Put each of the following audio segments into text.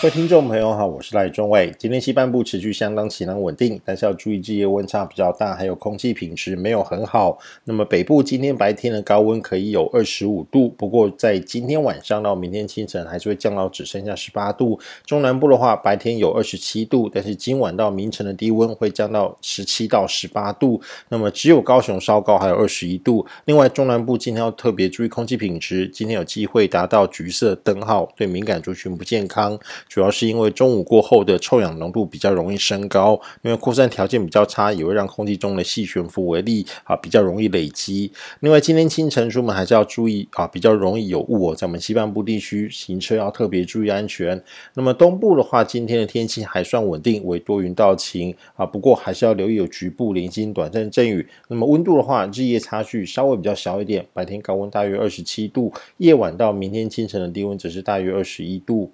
各位听众朋友好，我是赖中伟。今天西半部持续相当晴朗稳定，但是要注意日夜温差比较大，还有空气品质没有很好。那么北部今天白天的高温可以有二十五度，不过在今天晚上到明天清晨还是会降到只剩下十八度。中南部的话，白天有二十七度，但是今晚到明晨的低温会降到十七到十八度。那么只有高雄稍高，还有二十一度。另外中南部今天要特别注意空气品质，今天有机会达到橘色灯号，对敏感族群不健康。主要是因为中午过后的臭氧浓度比较容易升高，因为扩散条件比较差，也会让空气中的细悬浮微粒啊比较容易累积。另外，今天清晨出门还是要注意啊，比较容易有雾哦，在我们西半部地区行车要特别注意安全。那么东部的话，今天的天气还算稳定，为多云到晴啊，不过还是要留意有局部零星短暂阵雨。那么温度的话，日夜差距稍微比较小一点，白天高温大约二十七度，夜晚到明天清晨的低温则是大约二十一度。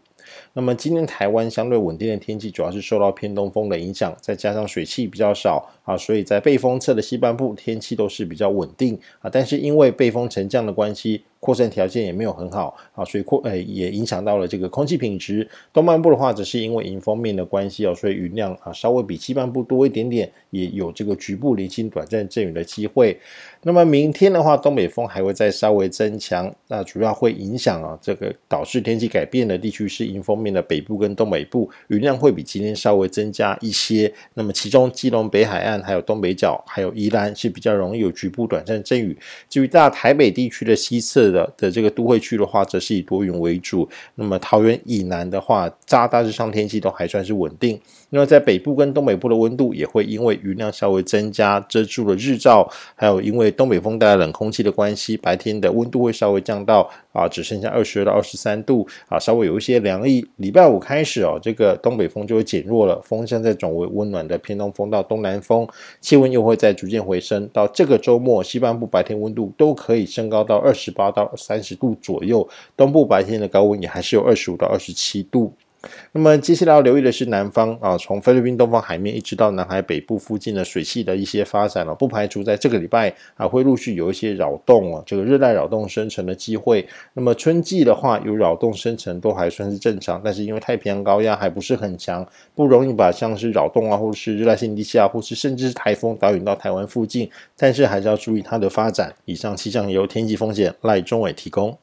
那么今天台湾相对稳定的天气，主要是受到偏东风的影响，再加上水汽比较少啊，所以在背风侧的西半部天气都是比较稳定啊。但是因为背风沉降的关系，扩散条件也没有很好啊，所以扩诶也影响到了这个空气品质。东半部的话，则是因为迎风面的关系哦，所以云量啊稍微比西半部多一点点，也有这个局部零星短暂阵雨的机会。那么明天的话，东北风还会再稍微增强，那主要会影响啊这个导致天气改变的地区是迎风面的北部跟东北部，云量会比今天稍微增加一些。那么其中基隆北海岸、还有东北角、还有宜兰是比较容易有局部短暂阵雨。至于大台北地区的西侧的的这个都会区的话，则是以多云为主。那么桃园以南的话，大大致上天气都还算是稳定。那么在北部跟东北部的温度也会因为云量稍微增加，遮住了日照，还有因为东北风带来冷空气的关系，白天的温度会稍微降到啊，只剩下二十二到二十三度啊，稍微有一些凉意。礼拜五开始哦，这个东北风就会减弱了，风向再转为温暖的偏东风到东南风，气温又会再逐渐回升。到这个周末，西半部白天温度都可以升高到二十八到三十度左右，东部白天的高温也还是有二十五到二十七度。那么接下来要留意的是南方啊，从菲律宾东方海面一直到南海北部附近的水系的一些发展了，不排除在这个礼拜啊会陆续有一些扰动啊，这个热带扰动生成的机会。那么春季的话，有扰动生成都还算是正常，但是因为太平洋高压还不是很强，不容易把像是扰动啊，或者是热带性低气压，或是甚至是台风导引到台湾附近。但是还是要注意它的发展。以上气象由天气风险赖中伟提供。